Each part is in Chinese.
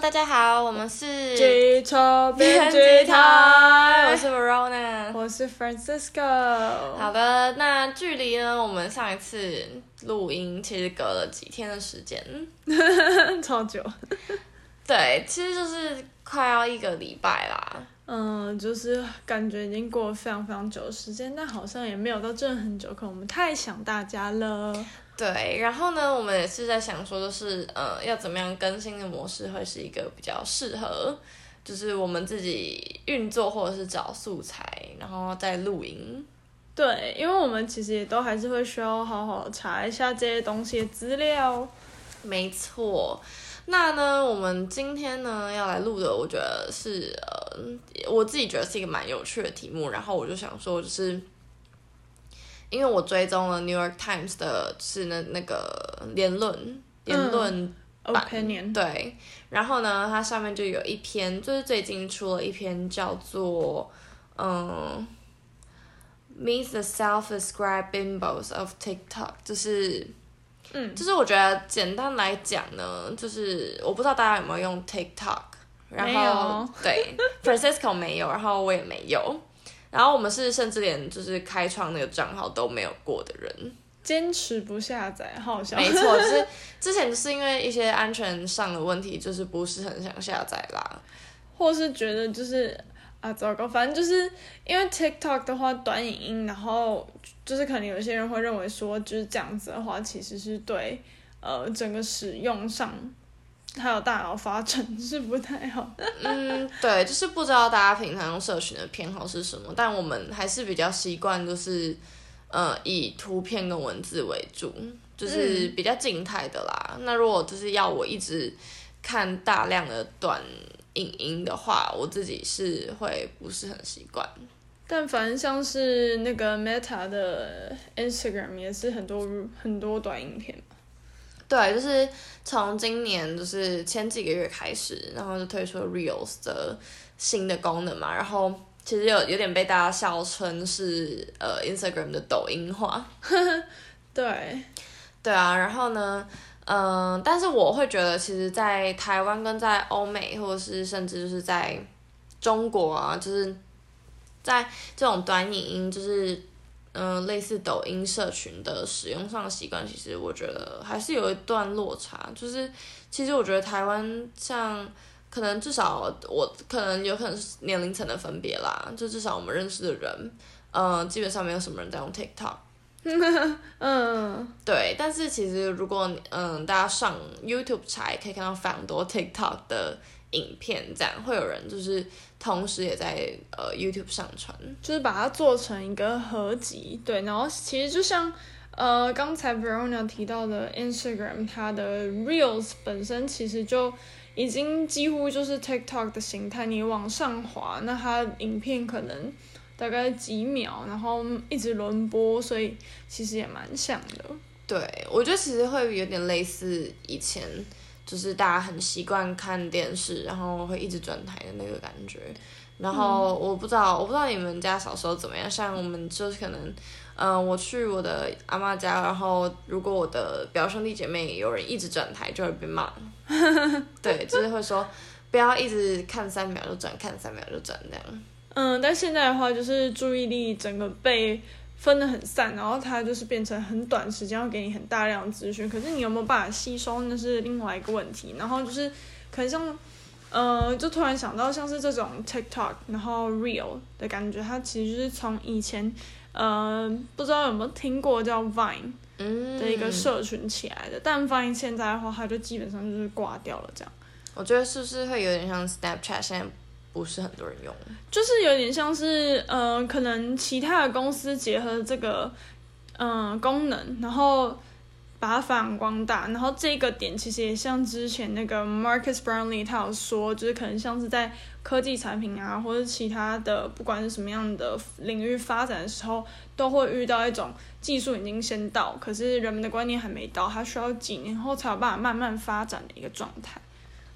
大家好，我们是机车编辑台，我是 Verona，我是 Francisco。好的，那距离呢？我们上一次录音其实隔了几天的时间，超久。对，其实就是快要一个礼拜啦。嗯，就是感觉已经过了非常非常久的时间，但好像也没有到真的很久，可能我们太想大家了。对，然后呢，我们也是在想说，就是呃，要怎么样更新的模式会是一个比较适合，就是我们自己运作或者是找素材，然后再录音。对，因为我们其实也都还是会需要好好查一下这些东西的资料。没错。那呢，我们今天呢要来录的，我觉得是呃，我自己觉得是一个蛮有趣的题目。然后我就想说，就是因为我追踪了《New York Times》的是那那个言论言论版、嗯、对。然后呢，它上面就有一篇，就是最近出了一篇叫做嗯，Meet the Self-Described Bimbos of TikTok，就是。嗯，就是我觉得简单来讲呢，就是我不知道大家有没有用 TikTok，然后对，Francisco 没有，然后我也没有，然后我们是甚至连就是开创那个账号都没有过的人，坚持不下载，好笑。没错，就是 之前就是因为一些安全上的问题，就是不是很想下载啦，或是觉得就是。啊，糟糕！反正就是因为 TikTok 的话，短影音，然后就是可能有些人会认为说，就是这样子的话，其实是对呃整个使用上还有大脑发展是不太好。嗯，对，就是不知道大家平常用社群的偏好是什么，但我们还是比较习惯就是呃以图片跟文字为主，就是比较静态的啦。嗯、那如果就是要我一直看大量的短。影音的话，我自己是会不是很习惯，但凡像是那个 Meta 的 Instagram 也是很多很多短影片。对，就是从今年就是前几个月开始，然后就推出了 Reels 的新的功能嘛，然后其实有有点被大家笑称是呃 Instagram 的抖音化。对，对啊，然后呢？嗯，但是我会觉得，其实，在台湾跟在欧美，或者是甚至就是在中国啊，就是在这种短影音，就是嗯，类似抖音社群的使用上的习惯，其实我觉得还是有一段落差。就是其实我觉得台湾像可能至少我可能有可能是年龄层的分别啦，就至少我们认识的人，嗯，基本上没有什么人在用 TikTok。嗯，对，但是其实如果嗯大家上 YouTube 查，可以看到非常多 TikTok 的影片，这样会有人就是同时也在呃 YouTube 上传，就是把它做成一个合集，对，然后其实就像呃刚才 Verona 提到的 Instagram，它的 Reels 本身其实就已经几乎就是 TikTok 的形态，你往上滑，那它影片可能。大概几秒，然后一直轮播，所以其实也蛮像的。对，我觉得其实会有点类似以前，就是大家很习惯看电视，然后会一直转台的那个感觉。然后我不知道，我不知道你们家小时候怎么样。像我们就是可能，嗯、呃，我去我的阿妈家，然后如果我的表兄弟姐妹有人一直转台，就会被骂。对，就是会说不要一直看三秒就转，看三秒就转这样。嗯，但现在的话，就是注意力整个被分得很散，然后它就是变成很短时间要给你很大量的资讯，可是你有没有办法吸收，那是另外一个问题。然后就是可能像，呃，就突然想到像是这种 TikTok，然后 Real 的感觉，它其实就是从以前，呃，不知道有没有听过叫 Vine 的一个社群起来的，但 Vine 现在的话，它就基本上就是挂掉了这样。我觉得是不是会有点像 Snapchat 现在？不是很多人用，就是有点像是，呃，可能其他的公司结合这个，嗯、呃，功能，然后把它发扬光大，然后这个点其实也像之前那个 Marcus Brownlee 他有说，就是可能像是在科技产品啊，或者其他的不管是什么样的领域发展的时候，都会遇到一种技术已经先到，可是人们的观念还没到，它需要几年后才有办法慢慢发展的一个状态。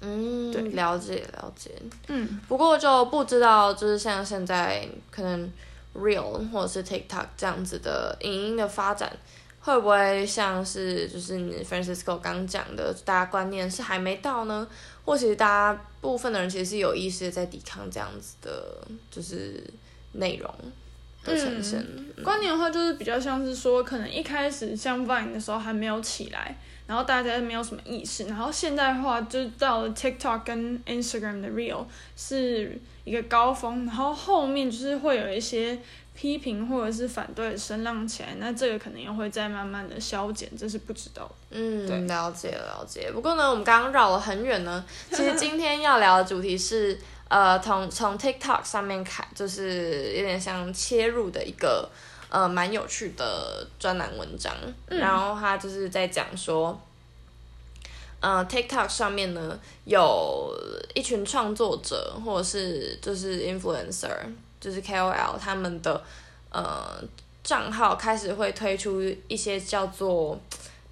嗯，对，了解了解。嗯，不过就不知道，就是像现在可能 Real 或者是 TikTok 这样子的影音的发展，会不会像是就是你 Francisco 刚讲的，大家观念是还没到呢？或其实大家部分的人其实是有意识的在抵抗这样子的，就是内容的呈现。嗯，观念的话，就是比较像是说，可能一开始像 Vine 的时候还没有起来。然后大家没有什么意识，然后现在的话就到了 TikTok 跟 Instagram 的 Real 是一个高峰，然后后面就是会有一些批评或者是反对的声浪起来，那这个可能又会再慢慢的消减，这是不知道。嗯，对，了解了解。不过呢，我们刚刚绕了很远呢，其实今天要聊的主题是，呃，从从 TikTok 上面看，就是有点像切入的一个。呃，蛮有趣的专栏文章，然后他就是在讲说，呃，TikTok 上面呢有一群创作者或者是就是 influencer，就是 KOL 他们的呃账号开始会推出一些叫做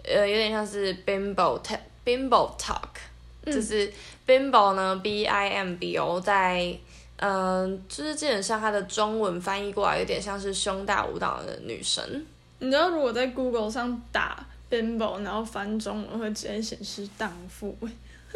呃有点像是 Bimbo Bimbo Talk，就是 Bimbo 呢 B I M B O 在。嗯，就是基本上它的中文翻译过来有点像是胸大舞蹈的女神。你知道，如果在 Google 上打 Bimbo，然后翻中文会直接显示荡妇。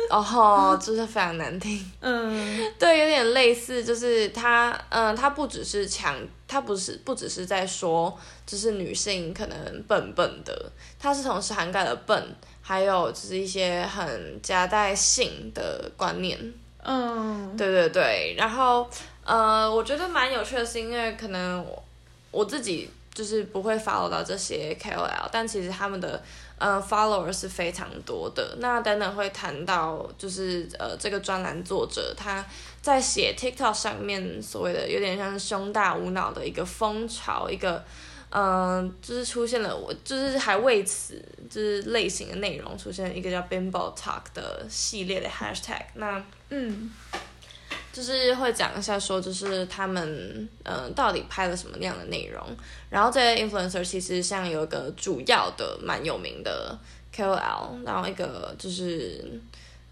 哦吼，就是非常难听。嗯，对，有点类似，就是它，嗯，它不只是强，它不是不只是在说，就是女性可能笨笨的，它是同时涵盖了笨，还有就是一些很夹带性的观念。嗯，对对对，然后呃，我觉得蛮有趣的是，因为可能我我自己就是不会 follow 到这些 KOL，但其实他们的呃 follower 是非常多的。那等等会谈到，就是呃这个专栏作者他在写 TikTok 上面所谓的有点像胸大无脑的一个风潮，一个。嗯，就是出现了，我就是还为此就是类型的内容出现一个叫 Bimbo Talk 的系列的 Hashtag。那嗯，就是会讲一下说，就是他们嗯到底拍了什么样的内容。然后这些 influencer 其实像有一个主要的蛮有名的 KOL，然后一个就是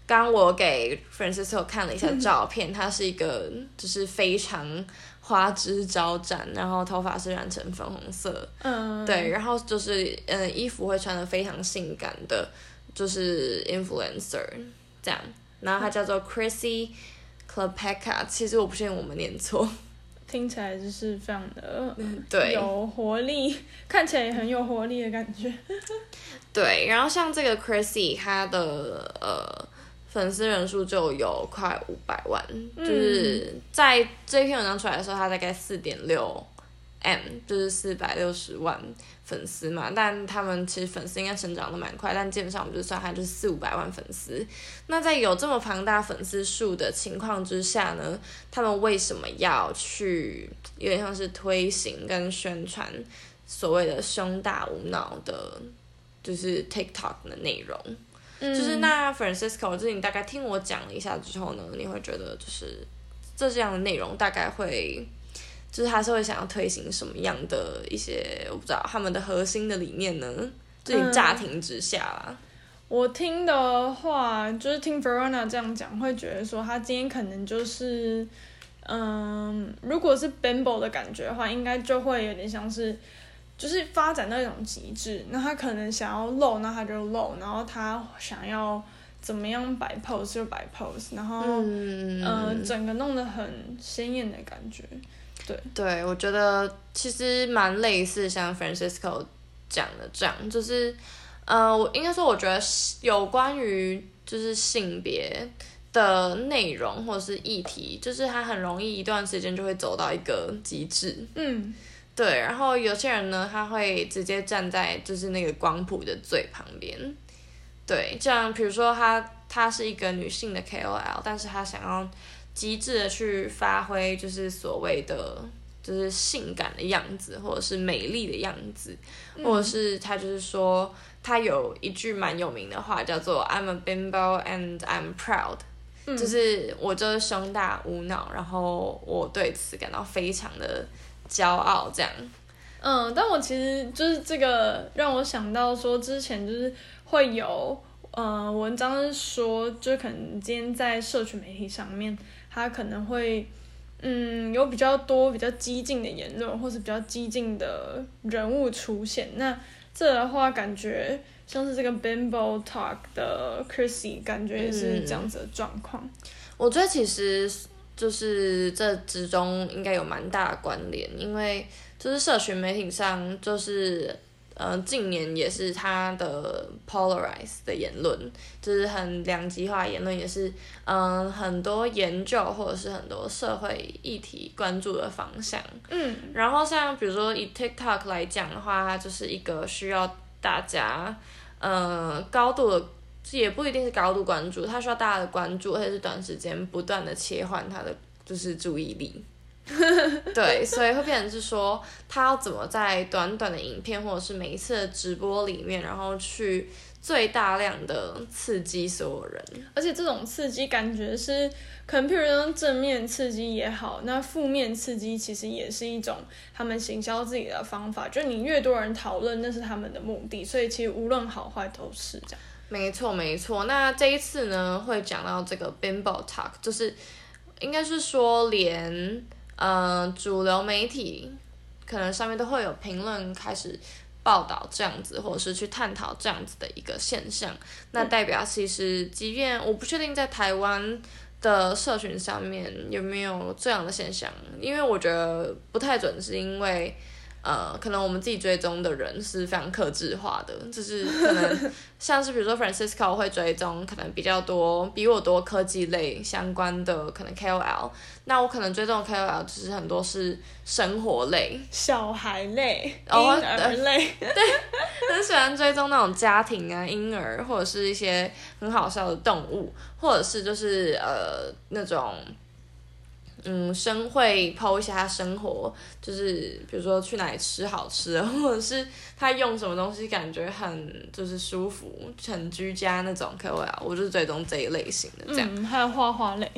刚我给 Francisco 看了一下照片，他是一个就是非常。花枝招展，然后头发是染成粉红色，嗯，对，然后就是嗯，衣服会穿得非常性感的，就是 influencer 这样，然后他叫做 Chrissy Klepeka，其实我不确定我们念错，听起来就是非常的 对。有活力，看起来也很有活力的感觉，对，然后像这个 Chrissy，他的呃。粉丝人数就有快五百万，嗯、就是在这篇文章出来的时候，他大概四点六 M，就是四百六十万粉丝嘛。但他们其实粉丝应该成长得蛮快，但基本上我们就算他就是四五百万粉丝。那在有这么庞大粉丝数的情况之下呢，他们为什么要去有点像是推行跟宣传所谓的胸大无脑的，就是 TikTok 的内容？就是那 Francisco，就是你大概听我讲了一下之后呢，你会觉得就是这这样的内容大概会，就是他是会想要推行什么样的一些我不知道他们的核心的理念呢？就你乍听之下啦、嗯，我听的话就是听 Verona 这样讲，会觉得说他今天可能就是，嗯，如果是 Bimbo 的感觉的话，应该就会有点像是。就是发展到一种极致，那他可能想要露，那他就露，然后他想要怎么样摆 pose 就摆 pose，然后嗯、呃，整个弄得很鲜艳的感觉，对。对，我觉得其实蛮类似像 Francisco 讲的这样，就是呃，我应该说我觉得有关于就是性别的内容或者是议题，就是他很容易一段时间就会走到一个极致，嗯。对，然后有些人呢，他会直接站在就是那个光谱的最旁边，对，这样比如说他他是一个女性的 KOL，但是他想要极致的去发挥就是所谓的就是性感的样子，或者是美丽的样子，嗯、或者是他就是说他有一句蛮有名的话叫做 I'm a bimbo and I'm proud，嗯、就是我就是胸大无脑，然后我对此感到非常的。骄傲这样，嗯，但我其实就是这个让我想到说，之前就是会有呃文章是说，就可能今天在社群媒体上面，他可能会嗯有比较多比较激进的言论，或是比较激进的人物出现。那这的话感觉像是这个 Bimbo Talk 的 Chrissy，感觉也是这样子的状况。嗯，我觉得其实就是这之中应该有蛮大的关联，因为就是社群媒体上就是。呃，近年也是他的 polarize 的言论，就是很两极化言论，也是嗯、呃、很多研究或者是很多社会议题关注的方向。嗯，然后像比如说以 TikTok 来讲的话，它就是一个需要大家呃高度的，也不一定是高度关注，他需要大家的关注，而且是短时间不断的切换他的就是注意力。对，所以会变成是说，他要怎么在短短的影片或者是每一次的直播里面，然后去最大量的刺激所有人，而且这种刺激感觉是，可能譬如说正面刺激也好，那负面刺激其实也是一种他们行销自己的方法，就你越多人讨论，那是他们的目的，所以其实无论好坏都是这样。没错，没错。那这一次呢，会讲到这个 Bimbo Talk，就是应该是说连。嗯、呃，主流媒体可能上面都会有评论开始报道这样子，或者是去探讨这样子的一个现象。那代表其实，即便我不确定在台湾的社群上面有没有这样的现象，因为我觉得不太准，是因为。呃，可能我们自己追踪的人是非常克制化的，就是可能像是比如说 Francisco 会追踪可能比较多比我多科技类相关的可能 KOL，那我可能追踪的 KOL 就是很多是生活类、小孩类、婴儿类，对，很 喜欢追踪那种家庭啊、婴儿或者是一些很好笑的动物，或者是就是呃那种。嗯，生会剖一下他生活，就是比如说去哪里吃好吃的，或者是他用什么东西感觉很就是舒服、很居家那种 KOL，我就是追踪这一类型的这样。嗯，还有画画类。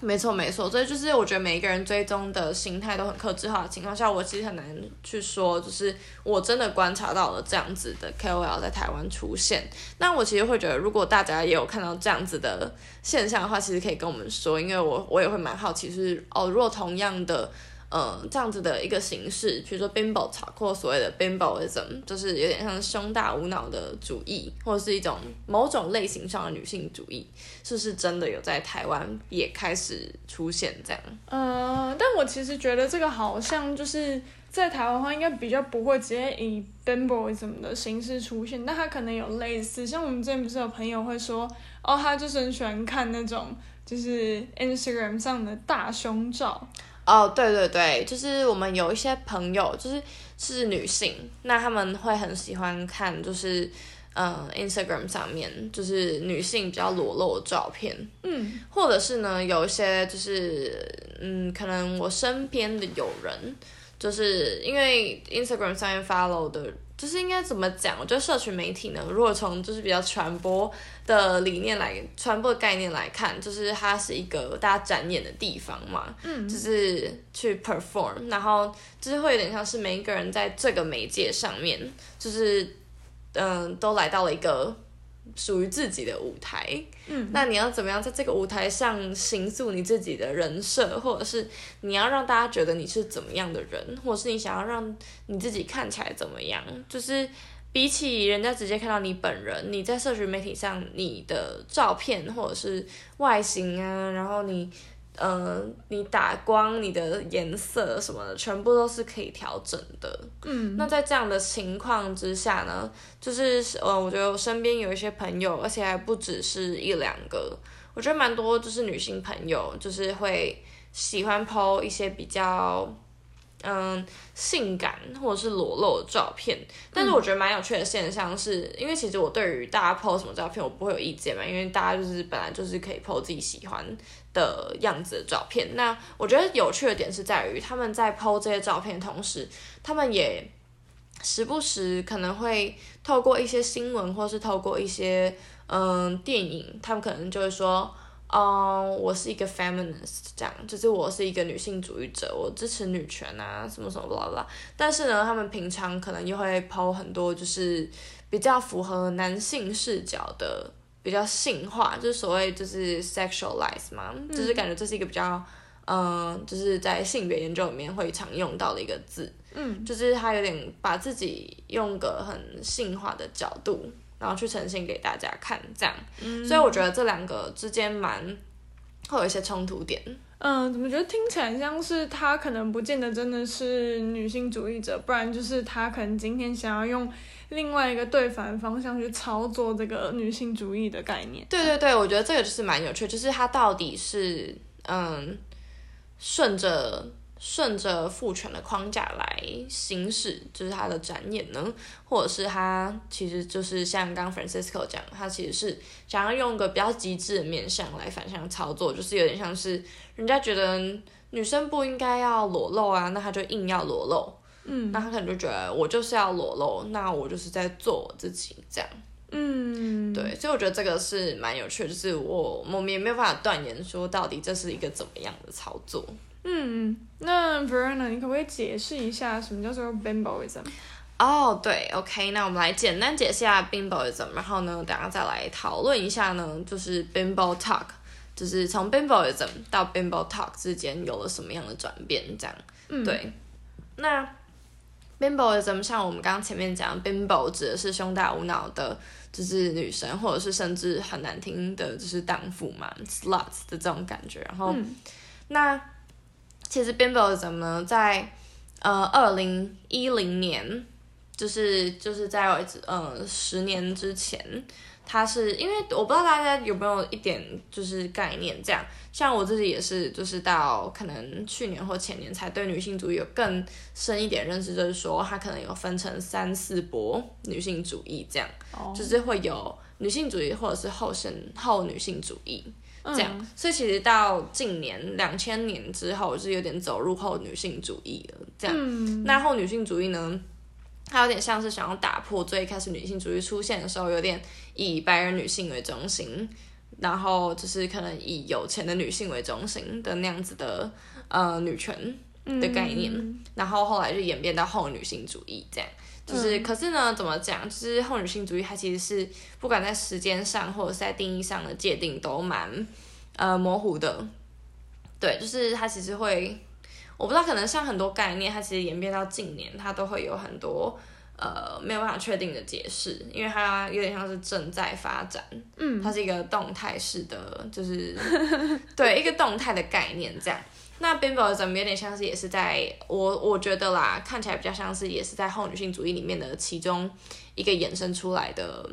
没错没错，所以就是我觉得每一个人追踪的心态都很克制化的情况下，我其实很难去说，就是我真的观察到了这样子的 KOL 在台湾出现。那我其实会觉得，如果大家也有看到这样子的现象的话，其实可以跟我们说，因为我我也会蛮好奇，是哦，如果同样的。呃，这样子的一个形式，比如说 bimbo 操或所谓的 Bimboism，就是有点像胸大无脑的主义，或者是一种某种类型上的女性主义，是不是真的有在台湾也开始出现这样？嗯，但我其实觉得这个好像就是在台湾的话，应该比较不会直接以 Bimboism 的形式出现，但他可能有类似，像我们之前不是有朋友会说，哦，他就是很喜欢看那种就是 Instagram 上的大胸照。哦，oh, 对对对，就是我们有一些朋友，就是是女性，那他们会很喜欢看，就是嗯、呃、Instagram 上面就是女性比较裸露的照片，嗯，或者是呢有一些就是嗯，可能我身边的友人，就是因为 Instagram 上面 follow 的。就是应该怎么讲？我觉得社群媒体呢，如果从就是比较传播的理念来传播的概念来看，就是它是一个大家展演的地方嘛，嗯，就是去 perform，然后就是会有点像是每一个人在这个媒介上面，就是嗯、呃，都来到了一个。属于自己的舞台，嗯，那你要怎么样在这个舞台上形塑你自己的人设，或者是你要让大家觉得你是怎么样的人，或者是你想要让你自己看起来怎么样？就是比起人家直接看到你本人，你在社群媒体上你的照片或者是外形啊，然后你。嗯、呃，你打光，你的颜色什么的，全部都是可以调整的。嗯，那在这样的情况之下呢，就是呃，我觉得我身边有一些朋友，而且还不只是一两个，我觉得蛮多，就是女性朋友，就是会喜欢 po 一些比较。嗯，性感或者是裸露的照片，但是我觉得蛮有趣的现象是，嗯、因为其实我对于大家 po 什么照片，我不会有意见嘛，因为大家就是本来就是可以 po 自己喜欢的样子的照片。那我觉得有趣的点是在于，他们在 po 这些照片的同时，他们也时不时可能会透过一些新闻，或是透过一些嗯电影，他们可能就会说。哦，uh, 我是一个 feminist，这样就是我是一个女性主义者，我支持女权啊，什么什么啦啦。但是呢，他们平常可能又会 po 很多，就是比较符合男性视角的，比较性化，就是所谓就是 sexualize 嘛，嗯、就是感觉这是一个比较嗯，就是在性别研究里面会常用到的一个字，嗯，就是他有点把自己用个很性化的角度，然后去呈现给大家看，这样，嗯，所以我觉得这两个之间蛮会有一些冲突点。嗯，怎么觉得听起来像是他可能不见得真的是女性主义者，不然就是他可能今天想要用另外一个对反方向去操作这个女性主义的概念。对对对，我觉得这个就是蛮有趣，就是他到底是嗯。顺着顺着父权的框架来行使，就是他的展演呢，或者是他其实就是像刚 Francisco 讲，他其实是想要用一个比较极致的面向来反向操作，就是有点像是人家觉得女生不应该要裸露啊，那他就硬要裸露，嗯，那他可能就觉得我就是要裸露，那我就是在做我自己这样，嗯，对，所以我觉得这个是蛮有趣的，就是我我们也没有办法断言说到底这是一个怎么样的操作。嗯，那 Verena，你可不可以解释一下什么叫做 Bimboism？哦，oh, 对，OK，那我们来简单解释一下 Bimboism，然后呢，等下再来讨论一下呢，就是 Bimbo Talk，就是从 Bimboism 到 Bimbo Talk 之间有了什么样的转变，这样。嗯，对。那 Bimboism 像我们刚刚前面讲，Bimbo 指的是胸大无脑的，就是女神，或者是甚至很难听的，就是荡妇嘛，sluts 的这种感觉。然后，嗯、那。其实 Bimboism 呢，在呃二零一零年，就是就是在呃十年之前，它是因为我不知道大家有没有一点就是概念，这样像我自己也是，就是到可能去年或前年才对女性主义有更深一点认识，就是说它可能有分成三四波女性主义，这样，oh. 就是会有女性主义或者是后生后女性主义。这样，嗯、所以其实到近年两千年之后，是有点走入后女性主义了。这样，嗯、那后女性主义呢，它有点像是想要打破最开始女性主义出现的时候，有点以白人女性为中心，然后就是可能以有钱的女性为中心的那样子的呃女权的概念，嗯、然后后来就演变到后女性主义这样。就是，可是呢，怎么讲？就是后女性主义，它其实是不管在时间上或者是在定义上的界定都蛮呃模糊的。对，就是它其实会，我不知道，可能像很多概念，它其实演变到近年，它都会有很多呃没有办法确定的解释，因为它有点像是正在发展，嗯，它是一个动态式的，就是 对一个动态的概念这样。那 Bimboism 有点像是也是在我我觉得啦，看起来比较像是也是在后女性主义里面的其中一个衍生出来的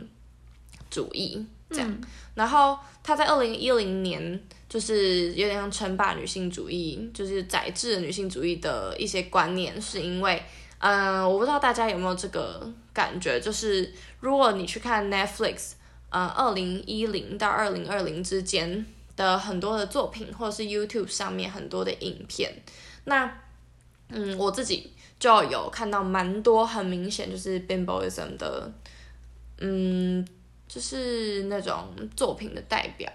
主义这样。嗯、然后他在二零一零年就是有点像称霸女性主义，就是宰制女性主义的一些观念，是因为嗯、呃，我不知道大家有没有这个感觉，就是如果你去看 Netflix，嗯、呃，二零一零到二零二零之间。的很多的作品，或者是 YouTube 上面很多的影片，那嗯，我自己就有看到蛮多很明显就是 Bimboism 的，嗯，就是那种作品的代表，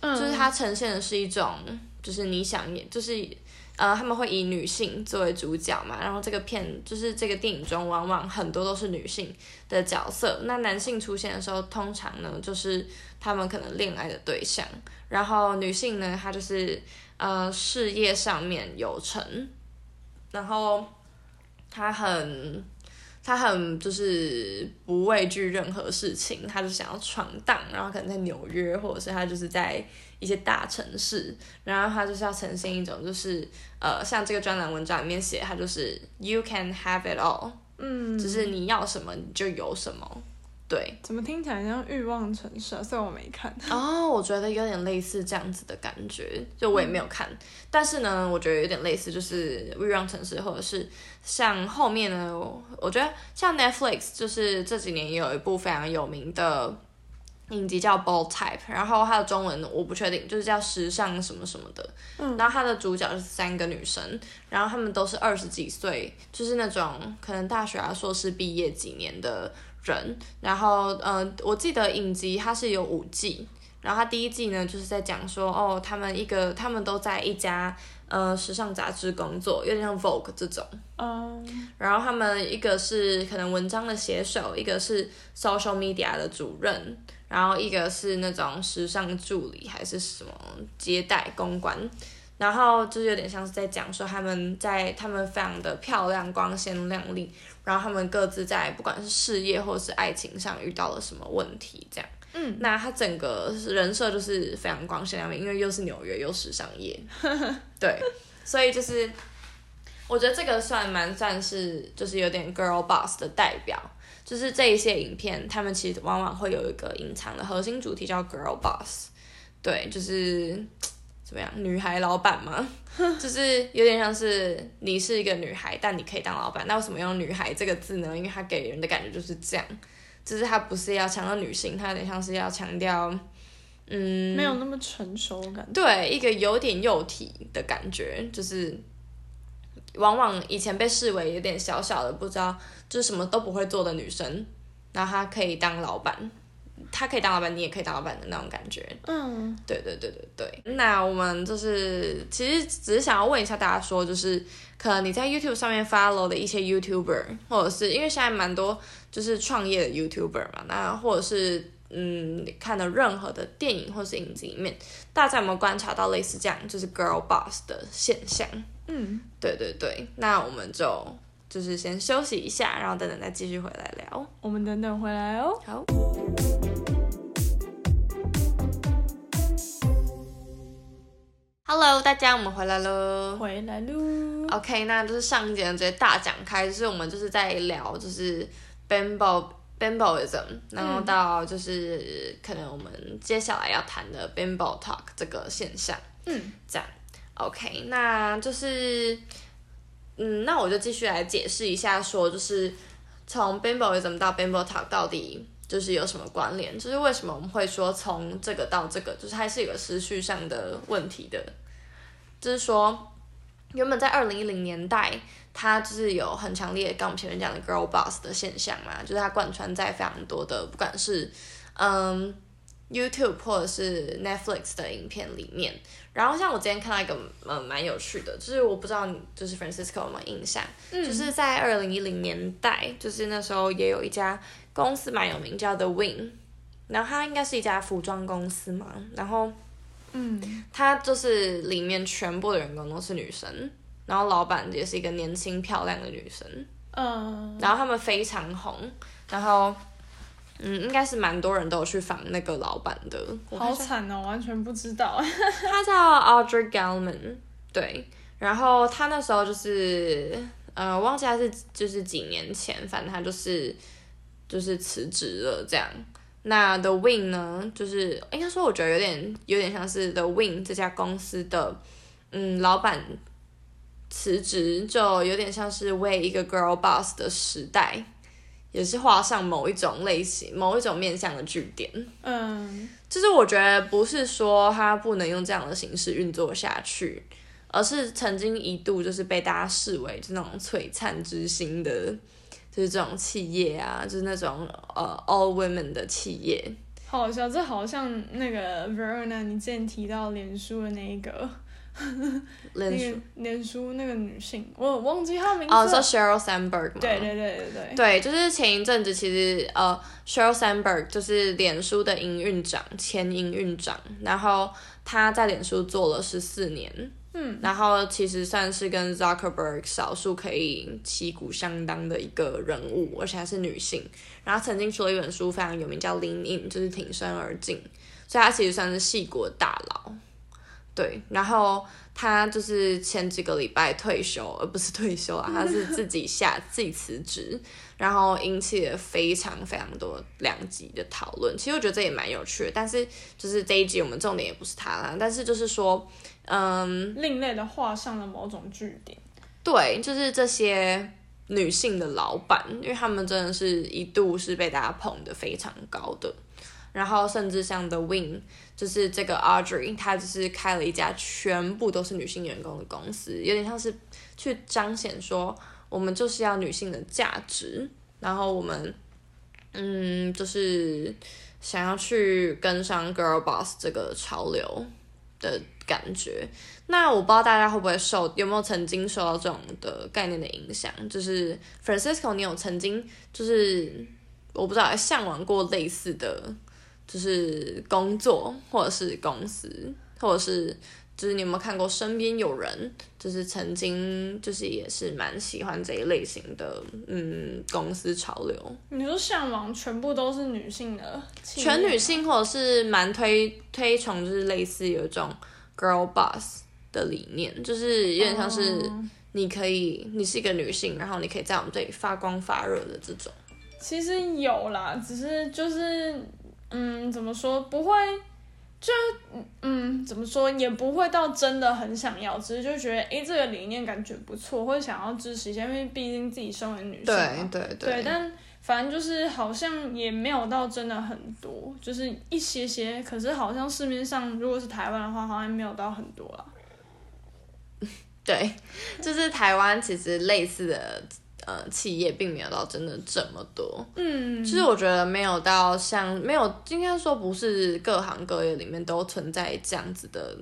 嗯，就是它呈现的是一种，就是你想演，就是呃，他们会以女性作为主角嘛，然后这个片就是这个电影中往往很多都是女性的角色，那男性出现的时候，通常呢就是他们可能恋爱的对象。然后女性呢，她就是呃事业上面有成，然后她很她很就是不畏惧任何事情，他就想要闯荡，然后可能在纽约或者是他就是在一些大城市，然后他就是要呈现一种就是呃像这个专栏文章里面写，他就是 you can have it all，嗯，就是你要什么你就有什么。对，怎么听起来像欲望城市啊？虽然我没看。哦，我觉得有点类似这样子的感觉，就我也没有看，嗯、但是呢，我觉得有点类似，就是欲望城市，或者是像后面呢，我觉得像 Netflix，就是这几年也有一部非常有名的影集叫《Ball Type》，然后它的中文我不确定，就是叫时尚什么什么的。嗯。然后它的主角是三个女生，然后她们都是二十几岁，就是那种可能大学啊、硕士毕业几年的。人，然后呃，我记得影集它是有五季，然后它第一季呢就是在讲说，哦，他们一个他们都在一家呃时尚杂志工作，有点像 Vogue 这种，嗯，um, 然后他们一个是可能文章的写手，一个是 social media 的主任，然后一个是那种时尚助理还是什么接待公关，然后就是有点像是在讲说他们在他们非常的漂亮、光鲜亮丽，然后他们各自在不管是事业或者是爱情上遇到了什么问题，这样。嗯，那他整个人设就是非常光鲜亮丽，因为又是纽约又时尚业，对，所以就是我觉得这个算蛮算是就是有点 girl boss 的代表，就是这一些影片，他们其实往往会有一个隐藏的核心主题叫 girl boss，对，就是。怎么样，女孩老板吗？就是有点像是你是一个女孩，但你可以当老板。那为什么用“女孩”这个字呢？因为它给人的感觉就是这样，就是它不是要强调女性，它有点像是要强调，嗯，没有那么成熟的感觉。对，一个有点幼体的感觉，就是往往以前被视为有点小小的，不知道就是什么都不会做的女生，然后她可以当老板。他可以当老板，你也可以当老板的那种感觉。嗯，对对对对对。那我们就是其实只是想要问一下大家说，就是可能你在 YouTube 上面 follow 的一些 YouTuber，或者是因为现在蛮多就是创业的 YouTuber 嘛，那或者是嗯你看的任何的电影或是影集里面，大家有没有观察到类似这样就是 girl boss 的现象？嗯，对对对。那我们就就是先休息一下，然后等等再继续回来聊。我们等等回来哦。好。Hello，大家，我们回来喽。回来喽。OK，那就是上一节直接大讲开，就是我们就是在聊就是 Bambo Bamboism，然后到就是可能我们接下来要谈的 Bambo Talk 这个现象。嗯，这样。OK，那就是嗯，那我就继续来解释一下，说就是从 Bamboism 到 Bambo Talk 到底。就是有什么关联？就是为什么我们会说从这个到这个，就是还是有个时序上的问题的。就是说，原本在二零一零年代，它就是有很强烈，跟我们前面讲的 girl boss 的现象嘛，就是它贯穿在非常多的，不管是嗯 YouTube 或者是 Netflix 的影片里面。然后像我今天看到一个嗯蛮有趣的，就是我不知道你就是 Francisco 有没有印象，嗯、就是在二零一零年代，就是那时候也有一家。公司蛮有名，叫 The Wing，然后它应该是一家服装公司嘛，然后，嗯，它就是里面全部的员工都是女生，然后老板也是一个年轻漂亮的女生，嗯，然后他们非常红，然后，嗯，应该是蛮多人都有去访那个老板的，好惨哦，完全不知道，他叫 Audrey Gelman，对，然后他那时候就是，呃，忘记他是就是几年前，反正他就是。就是辞职了这样，那 The Wing 呢？就是应该说，我觉得有点有点像是 The Wing 这家公司的，嗯，老板辞职，就有点像是为一个 Girl Boss 的时代，也是画上某一种类型、某一种面向的句点。嗯，就是我觉得不是说他不能用这样的形式运作下去，而是曾经一度就是被大家视为这种璀璨之星的。就是这种企业啊，就是那种呃 all women 的企业，好好笑，这好像那个 Verona，你之前提到脸书的那一个，脸书脸书那个女性，我忘记她名字。哦，叫 Sheryl Sandberg 吗？对对对对对。对，就是前一阵子，其实呃 Sheryl Sandberg 就是脸书的营运长，前营运长，然后她在脸书做了十四年。嗯，然后其实算是跟 Zuckerberg 少数可以旗鼓相当的一个人物，而且还是女性。然后曾经出了一本书非常有名，叫《Lean In》，就是挺身而进。所以她其实算是矽谷大佬。对，然后她就是前几个礼拜退休，而不是退休啊，她是自己下自己辞职，然后引起了非常非常多两极的讨论。其实我觉得这也蛮有趣的，但是就是这一集我们重点也不是他啦，但是就是说。嗯，另类的画上了某种句点。对，就是这些女性的老板，因为他们真的是一度是被大家捧得非常高的。然后甚至像 The Wing，就是这个 Audrey，她就是开了一家全部都是女性员工的公司，有点像是去彰显说，我们就是要女性的价值，然后我们，嗯，就是想要去跟上 Girl Boss 这个潮流的。感觉，那我不知道大家会不会受，有没有曾经受到这种的概念的影响？就是 Francisco，你有曾经就是我不知道向往过类似的就是工作，或者是公司，或者是就是你有没有看过身边有人，就是曾经就是也是蛮喜欢这一类型的，嗯，公司潮流。你说向往全部都是女性的，全女性或者是蛮推推崇，就是类似有一种 girl boss 的理念，就是有点像是你可以，oh. 你是一个女性，然后你可以在我们这里发光发热的这种。其实有啦，只是就是，嗯，怎么说不会。就嗯，怎么说也不会到真的很想要，只是就觉得哎、欸，这个理念感觉不错，或者想要支持一下，因为毕竟自己身为女生嘛。对对对。对，但反正就是好像也没有到真的很多，就是一些些。可是好像市面上如果是台湾的话，好像没有到很多啦。对，就是台湾其实类似的。呃，企业并没有到真的这么多，嗯，其实我觉得没有到像没有，应该说不是各行各业里面都存在这样子的，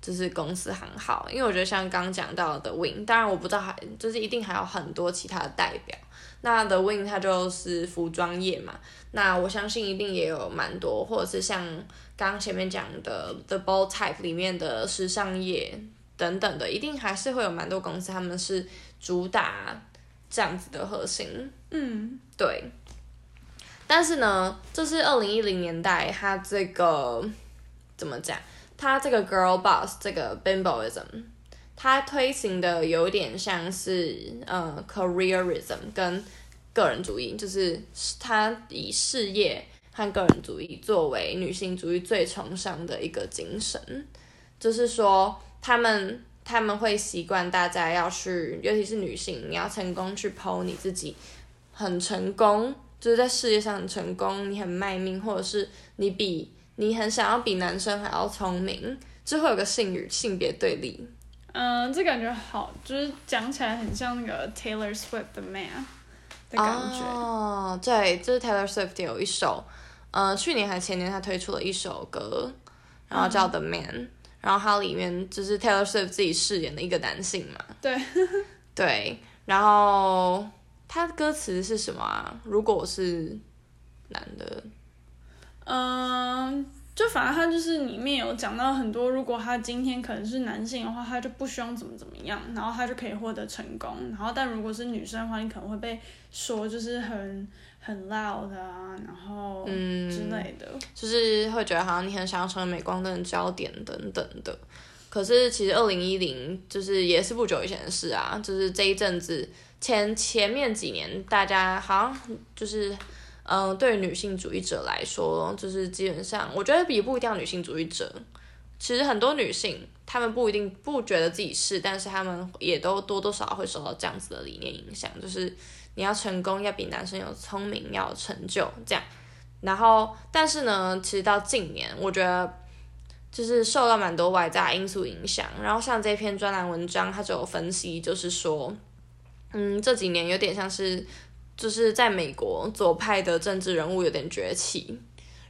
就是公司行号，因为我觉得像刚讲到的 Wing，当然我不知道还就是一定还有很多其他的代表，那 The Wing 它就是服装业嘛，那我相信一定也有蛮多，或者是像刚刚前面讲的 The Bold Type 里面的时尚业等等的，一定还是会有蛮多公司他们是主打。这样子的核心，嗯，对。但是呢，这是二零一零年代，他这个怎么讲？他这个 girl boss 这个 bimboism，他推行的有点像是呃 careerism 跟个人主义，就是他以事业和个人主义作为女性主义最崇尚的一个精神，就是说他们。他们会习惯大家要去，尤其是女性，你要成功去 po 你自己很成功，就是在事业上很成功，你很卖命，或者是你比你很想要比男生还要聪明，就会有个性与性别对立。嗯，这感觉好，就是讲起来很像那个 Taylor Swift 的 Man 的感觉。哦，对，就是 Taylor Swift 有一首，呃，去年还前年他推出了一首歌，然后叫 The Man。嗯然后它里面就是 Taylor Swift 自己饰演的一个男性嘛，对，对，然后他的歌词是什么啊？如果我是男的，嗯，就反正他就是里面有讲到很多，如果他今天可能是男性的话，他就不需要怎么怎么样，然后他就可以获得成功。然后但如果是女生的话，你可能会被说就是很。很 loud 啊，然后嗯之类的，就是会觉得好像你很想要成为镁光灯的焦点等等的。可是其实二零一零就是也是不久以前的事啊，就是这一阵子前前面几年，大家好像就是嗯、呃，对于女性主义者来说，就是基本上我觉得也不一定要女性主义者，其实很多女性她们不一定不觉得自己是，但是她们也都多多少少会受到这样子的理念影响，就是。你要成功，要比男生有聪明，要有成就，这样。然后，但是呢，其实到近年，我觉得就是受到蛮多外在因素影响。然后，像这篇专栏文章，它就有分析，就是说，嗯，这几年有点像是，就是在美国左派的政治人物有点崛起，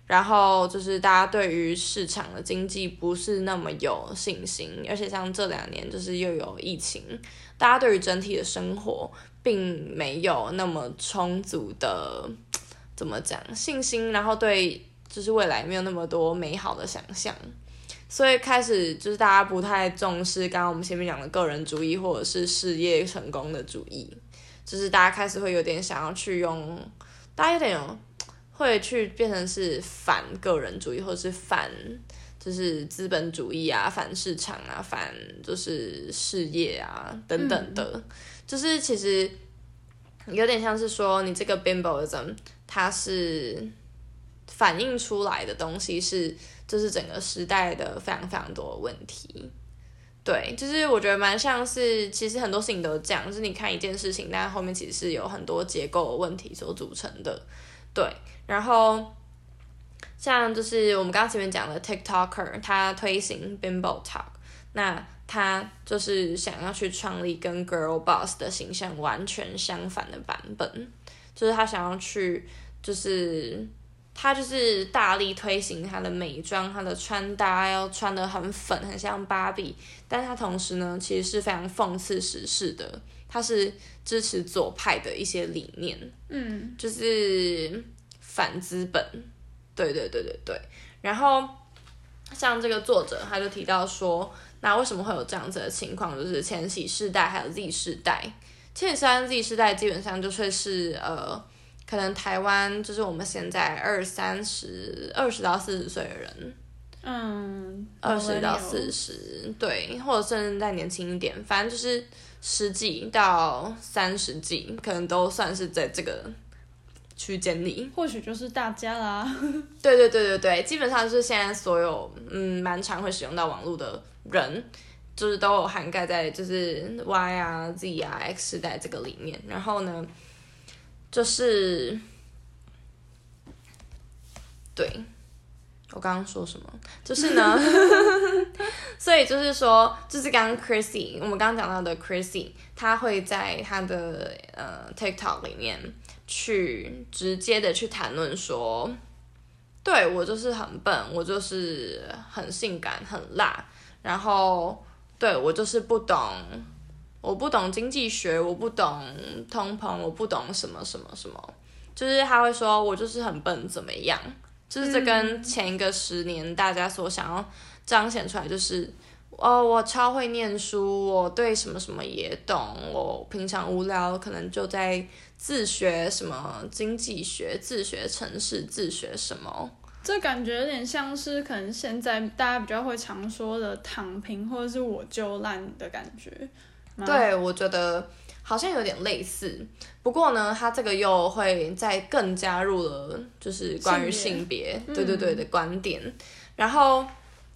然后就是大家对于市场的经济不是那么有信心，而且像这两年就是又有疫情，大家对于整体的生活。并没有那么充足的怎么讲信心，然后对就是未来没有那么多美好的想象，所以开始就是大家不太重视刚刚我们前面讲的个人主义或者是事业成功的主义，就是大家开始会有点想要去用，大家有点会去变成是反个人主义或者是反就是资本主义啊，反市场啊，反就是事业啊等等的。就是其实有点像是说，你这个 bimboism 它是反映出来的东西是，就是整个时代的非常非常多的问题。对，就是我觉得蛮像是，其实很多事情都这样，就是你看一件事情，但后面其实是有很多结构问题所组成的。对，然后像就是我们刚刚前面讲的 TikToker，他推行 bimbo talk，那。他就是想要去创立跟 girl boss 的形象完全相反的版本，就是他想要去，就是他就是大力推行他的美妆，他的穿搭要穿的很粉，很像芭比，但他同时呢，其实是非常讽刺时事的，他是支持左派的一些理念，嗯，就是反资本，对对对对对，然后像这个作者他就提到说。那为什么会有这样子的情况？就是千禧世代还有 Z 世代，千禧世代、Z 世代基本上就会是呃，可能台湾就是我们现在二三十、二十到四十岁的人，嗯，二十到四十，对，或者甚至再年轻一点，反正就是十几到三十几，可能都算是在这个。区间里，或许就是大家啦。对对对对对，基本上就是现在所有嗯蛮常会使用到网络的人，就是都有涵盖在就是 Y 啊 Z 啊 X 世代这个里面。然后呢，就是对，我刚刚说什么？就是呢，所以就是说，就是刚刚 Chrissy，我们刚刚讲到的 Chrissy，他会在他的呃 TikTok 里面。去直接的去谈论说，对，我就是很笨，我就是很性感很辣，然后对，我就是不懂，我不懂经济学，我不懂通膨，我不懂什么什么什么，就是他会说我就是很笨怎么样，就是这跟前一个十年大家所想要彰显出来就是。哦，我超会念书，我对什么什么也懂。我平常无聊，可能就在自学什么经济学，自学城市，自学什么。这感觉有点像是可能现在大家比较会常说的躺平，或者是我就烂的感觉。对，我觉得好像有点类似。不过呢，他这个又会再更加入了，就是关于性别，性别对对对的观点，嗯、然后。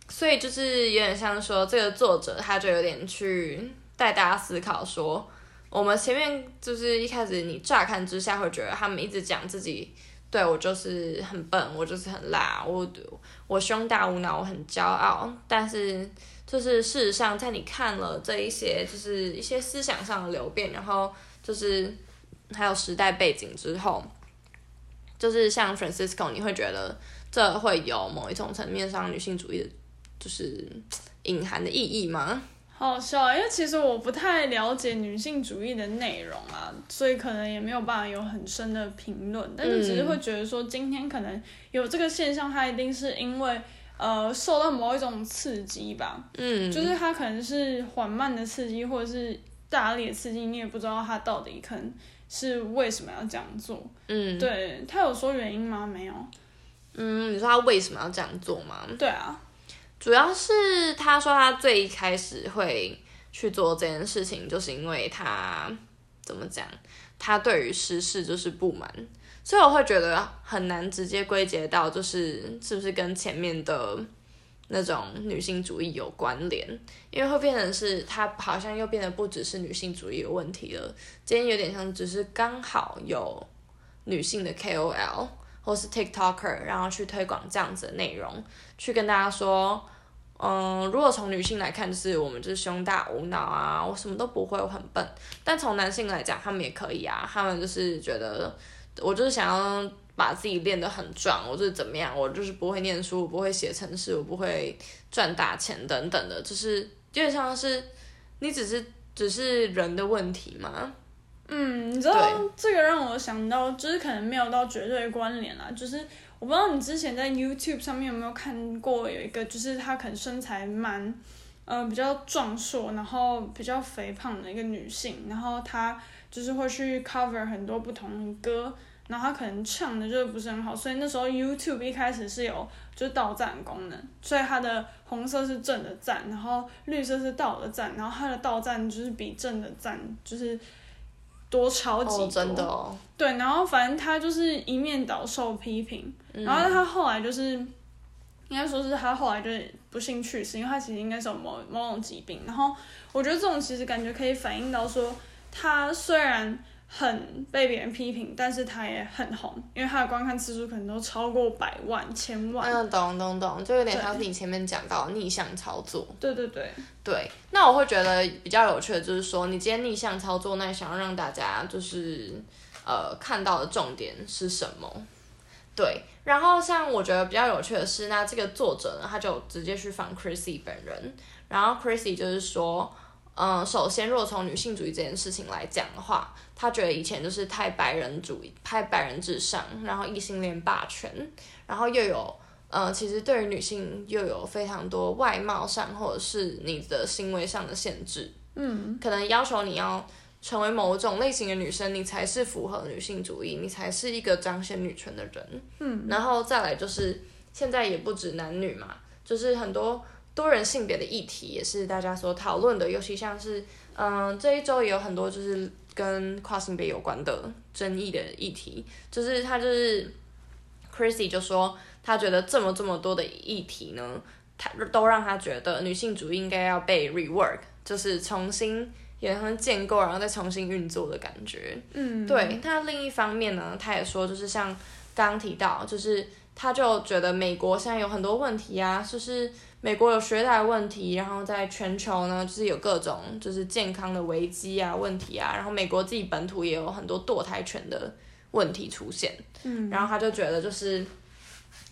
所以就是有点像说，这个作者他就有点去带大家思考说，我们前面就是一开始你乍看之下会觉得他们一直讲自己，对，我就是很笨，我就是很辣，我我胸大无脑，我很骄傲。但是就是事实上，在你看了这一些就是一些思想上的流变，然后就是还有时代背景之后，就是像 Francisco，你会觉得这会有某一种层面上女性主义的。就是 隐含的意义吗？好笑啊，因为其实我不太了解女性主义的内容啊，所以可能也没有办法有很深的评论。但是只是会觉得说，今天可能有这个现象，它一定是因为呃受到某一种刺激吧。嗯，就是它可能是缓慢的刺激，或者是大力的刺激，你也不知道它到底可能是为什么要这样做。嗯，对，他有说原因吗？没有。嗯，你说他为什么要这样做吗？对啊。主要是他说他最一开始会去做这件事情，就是因为他怎么讲，他对于时事就是不满，所以我会觉得很难直接归结到就是是不是跟前面的那种女性主义有关联，因为会变成是他好像又变得不只是女性主义有问题了，今天有点像只是刚好有女性的 KOL 或是 TikToker，然后去推广这样子的内容，去跟大家说。嗯，如果从女性来看，就是我们就是胸大无脑啊，我什么都不会，我很笨。但从男性来讲，他们也可以啊，他们就是觉得我就是想要把自己练得很壮，我就是怎么样，我就是不会念书，我不会写程式，我不会赚大钱等等的，就是有点像是你只是只是人的问题嘛。嗯，你知道这个让我想到，就是可能没有到绝对关联啦，就是。我不知道你之前在 YouTube 上面有没有看过，有一个就是她可能身材蛮，呃比较壮硕，然后比较肥胖的一个女性，然后她就是会去 cover 很多不同的歌，然后她可能唱的就是不是很好，所以那时候 YouTube 一开始是有就是倒赞功能，所以它的红色是正的赞，然后绿色是倒的赞，然后它的倒赞就是比正的赞就是。多超级多，oh, 真的哦。对，然后反正他就是一面倒受批评，嗯、然后他后来就是，应该说是他后来就是不幸去世，因为他其实应该是有某某种疾病。然后我觉得这种其实感觉可以反映到说，他虽然。很被别人批评，但是他也很红，因为他的观看次数可能都超过百万、千万。嗯，懂懂懂，就有点像是你前面讲到逆向操作。对对对对，那我会觉得比较有趣的，就是说你今天逆向操作，那你想要让大家就是呃看到的重点是什么？对，然后像我觉得比较有趣的是，那这个作者呢，他就直接去访 Chrissy 本人，然后 Chrissy 就是说。嗯，首先，如果从女性主义这件事情来讲的话，他觉得以前就是太白人主义，太白人至上，然后异性恋霸权，然后又有呃，其实对于女性又有非常多外貌上或者是你的行为上的限制，嗯，可能要求你要成为某种类型的女生，你才是符合女性主义，你才是一个彰显女权的人，嗯，然后再来就是现在也不止男女嘛，就是很多多人性别的议题也是大家所讨论的，尤其像是嗯、呃、这一周也有很多就是跟跨性别有关的争议的议题，就是他就是 Chrissy 就说。他觉得这么这么多的议题呢，他都让他觉得女性主义应该要被 rework，就是重新也很建构，然后再重新运作的感觉。嗯，对。那另一方面呢，他也说，就是像刚刚提到，就是他就觉得美国现在有很多问题啊，就是美国有学贷问题，然后在全球呢，就是有各种就是健康的危机啊问题啊，然后美国自己本土也有很多堕胎权的问题出现。嗯，然后他就觉得就是。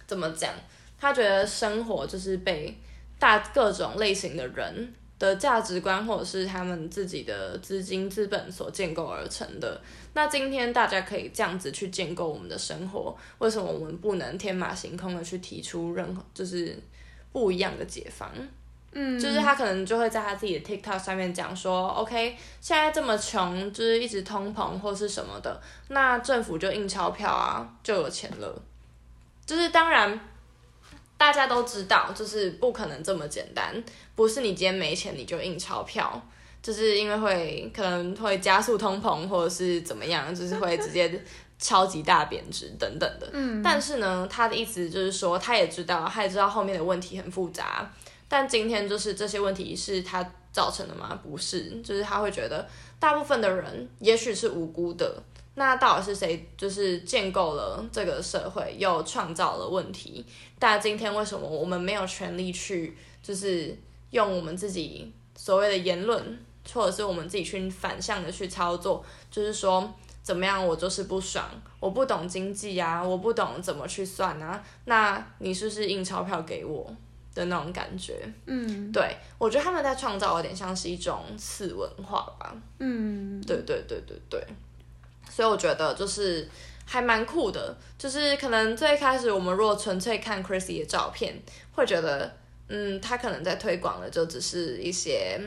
怎么讲？他觉得生活就是被大各种类型的人的价值观，或者是他们自己的资金资本所建构而成的。那今天大家可以这样子去建构我们的生活，为什么我们不能天马行空的去提出任何就是不一样的解放？嗯，就是他可能就会在他自己的 TikTok 上面讲说，OK，现在这么穷，就是一直通膨或是什么的，那政府就印钞票啊，就有钱了。就是当然，大家都知道，就是不可能这么简单。不是你今天没钱你就印钞票，就是因为会可能会加速通膨，或者是怎么样，就是会直接超级大贬值等等的。嗯。但是呢，他的意思就是说，他也知道，他也知道后面的问题很复杂。但今天就是这些问题是他造成的吗？不是，就是他会觉得大部分的人也许是无辜的。那到底是谁，就是建构了这个社会，又创造了问题？但今天为什么我们没有权利去，就是用我们自己所谓的言论，或者是我们自己去反向的去操作？就是说，怎么样，我就是不爽，我不懂经济啊，我不懂怎么去算啊？那你是不是印钞票给我的那种感觉？嗯，对，我觉得他们在创造有点像是一种次文化吧。嗯，对对对对对。所以我觉得就是还蛮酷的，就是可能最开始我们如果纯粹看 Chrissy 的照片，会觉得，嗯，他可能在推广的就只是一些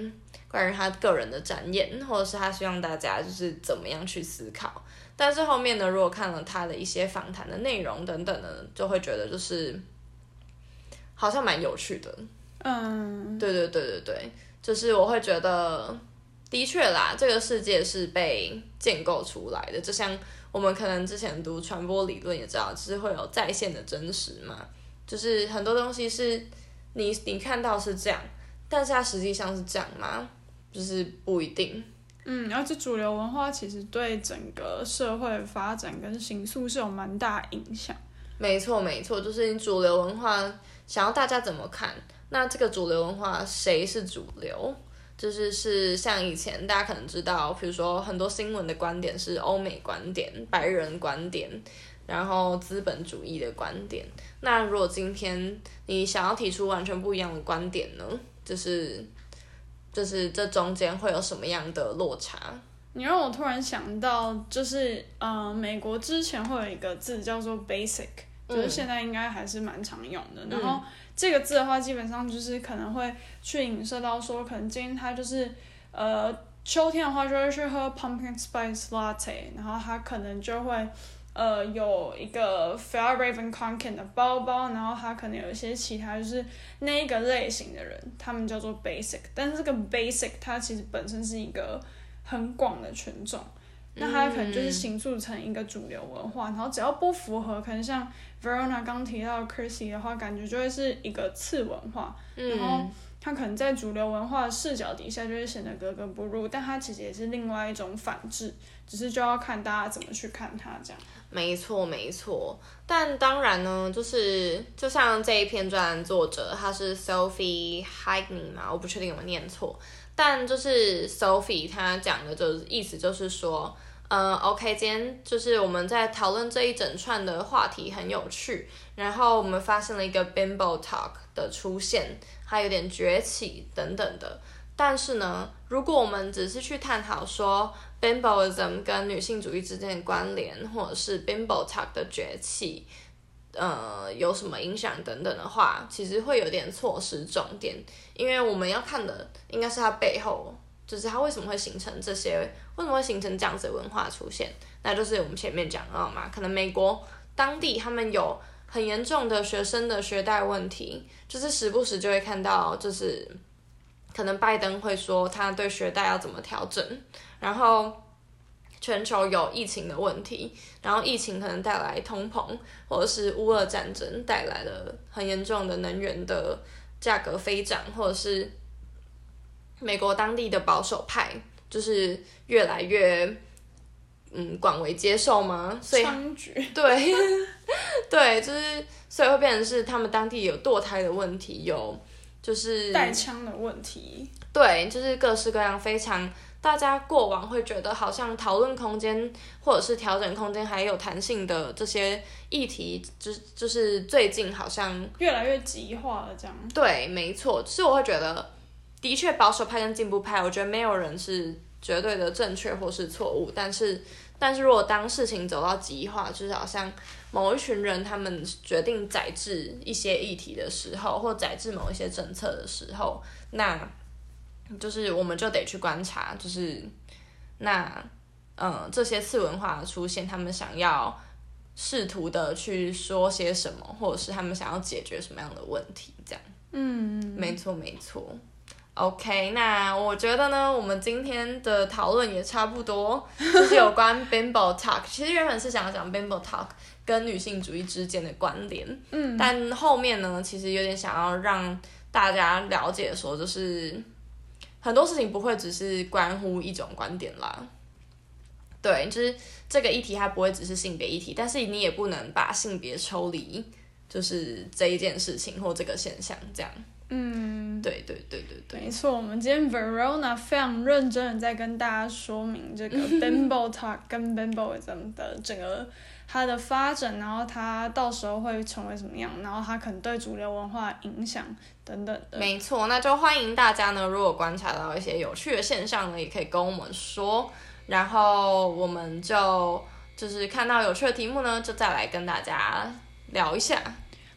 关于他个人的展演，或者是他希望大家就是怎么样去思考。但是后面呢，如果看了他的一些访谈的内容等等的，就会觉得就是好像蛮有趣的。嗯，对对对对对，就是我会觉得。的确啦，这个世界是被建构出来的，就像我们可能之前读传播理论也知道，就是会有在线的真实嘛，就是很多东西是你你看到是这样，但是它实际上是这样吗？就是不一定。嗯，而且主流文化其实对整个社会发展跟形塑是有蛮大影响。没错没错，就是你主流文化想要大家怎么看，那这个主流文化谁是主流？就是是像以前大家可能知道，比如说很多新闻的观点是欧美观点、白人观点，然后资本主义的观点。那如果今天你想要提出完全不一样的观点呢？就是就是这中间会有什么样的落差？你让我突然想到，就是呃，美国之前会有一个字叫做 basic，就是现在应该还是蛮常用的。嗯、然后。这个字的话，基本上就是可能会去影射到说，可能今天他就是，呃，秋天的话就会去喝 pumpkin spice latte，然后他可能就会，呃，有一个 fair raven conken 的包包，然后他可能有一些其他就是那一个类型的人，他们叫做 basic，但是这个 basic 它其实本身是一个很广的群众。那它可能就是形塑成一个主流文化，嗯、然后只要不符合，可能像 Verona 刚提到 Chrissy 的话，感觉就会是一个次文化，嗯、然后它可能在主流文化视角底下就会显得格格不入，但它其实也是另外一种反制，只是就要看大家怎么去看它这样。没错没错，但当然呢，就是就像这一篇专栏作者，他是 Sophie Hagney 嘛，我不确定有没有念错，但就是 Sophie 他讲的就是意思就是说。嗯，OK，今天就是我们在讨论这一整串的话题很有趣，然后我们发现了一个 Bimbo Talk 的出现，它有点崛起等等的。但是呢，如果我们只是去探讨说 Bimboism 跟女性主义之间的关联，或者是 Bimbo Talk 的崛起，呃有什么影响等等的话，其实会有点错失重点，因为我们要看的应该是它背后，就是它为什么会形成这些，为什么会形成这样子的文化出现，那就是我们前面讲到嘛，可能美国当地他们有很严重的学生的学贷问题，就是时不时就会看到，就是可能拜登会说他对学贷要怎么调整，然后。全球有疫情的问题，然后疫情可能带来通膨，或者是乌俄战争带来了很严重的能源的价格飞涨，或者是美国当地的保守派就是越来越嗯广为接受吗？所以。对对，就是所以会变成是他们当地有堕胎的问题，有就是带枪的问题，对，就是各式各样非常。大家过往会觉得好像讨论空间或者是调整空间还有弹性的这些议题，就就是最近好像越来越极化了，这样。对，没错，其实我会觉得，的确保守派跟进步派，我觉得没有人是绝对的正确或是错误，但是，但是如果当事情走到极化，就是好像某一群人他们决定宰制一些议题的时候，或宰制某一些政策的时候，那。就是，我们就得去观察，就是那，嗯，这些次文化的出现，他们想要试图的去说些什么，或者是他们想要解决什么样的问题，这样。嗯，没错没错。OK，那我觉得呢，我们今天的讨论也差不多，就是有关 Bimbo Talk。其实原本是想要讲 Bimbo Talk 跟女性主义之间的关联，嗯，但后面呢，其实有点想要让大家了解说，就是。很多事情不会只是关乎一种观点啦，对，就是这个议题它不会只是性别议题，但是你也不能把性别抽离，就是这一件事情或这个现象这样。嗯，对对对对对，没错，我们今天 Verona 非常认真的在跟大家说明这个 Bimbo Talk 跟 Bimboism 的整个。它的发展，然后它到时候会成为什么样，然后它可能对主流文化影响等等的。没错，那就欢迎大家呢，如果观察到一些有趣的现象呢，也可以跟我们说，然后我们就就是看到有趣的题目呢，就再来跟大家聊一下。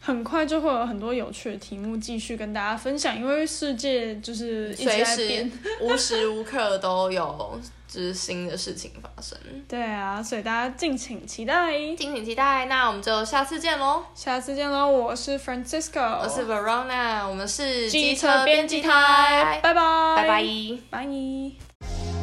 很快就会有很多有趣的题目继续跟大家分享，因为世界就是一直在变，随时 无时无刻都有就是新的事情发生。对啊，所以大家敬请期待，敬请期待。那我们就下次见喽，下次见喽！我是 Francisco，我是 Verona，我们是机车编辑台，拜拜，拜拜，拜。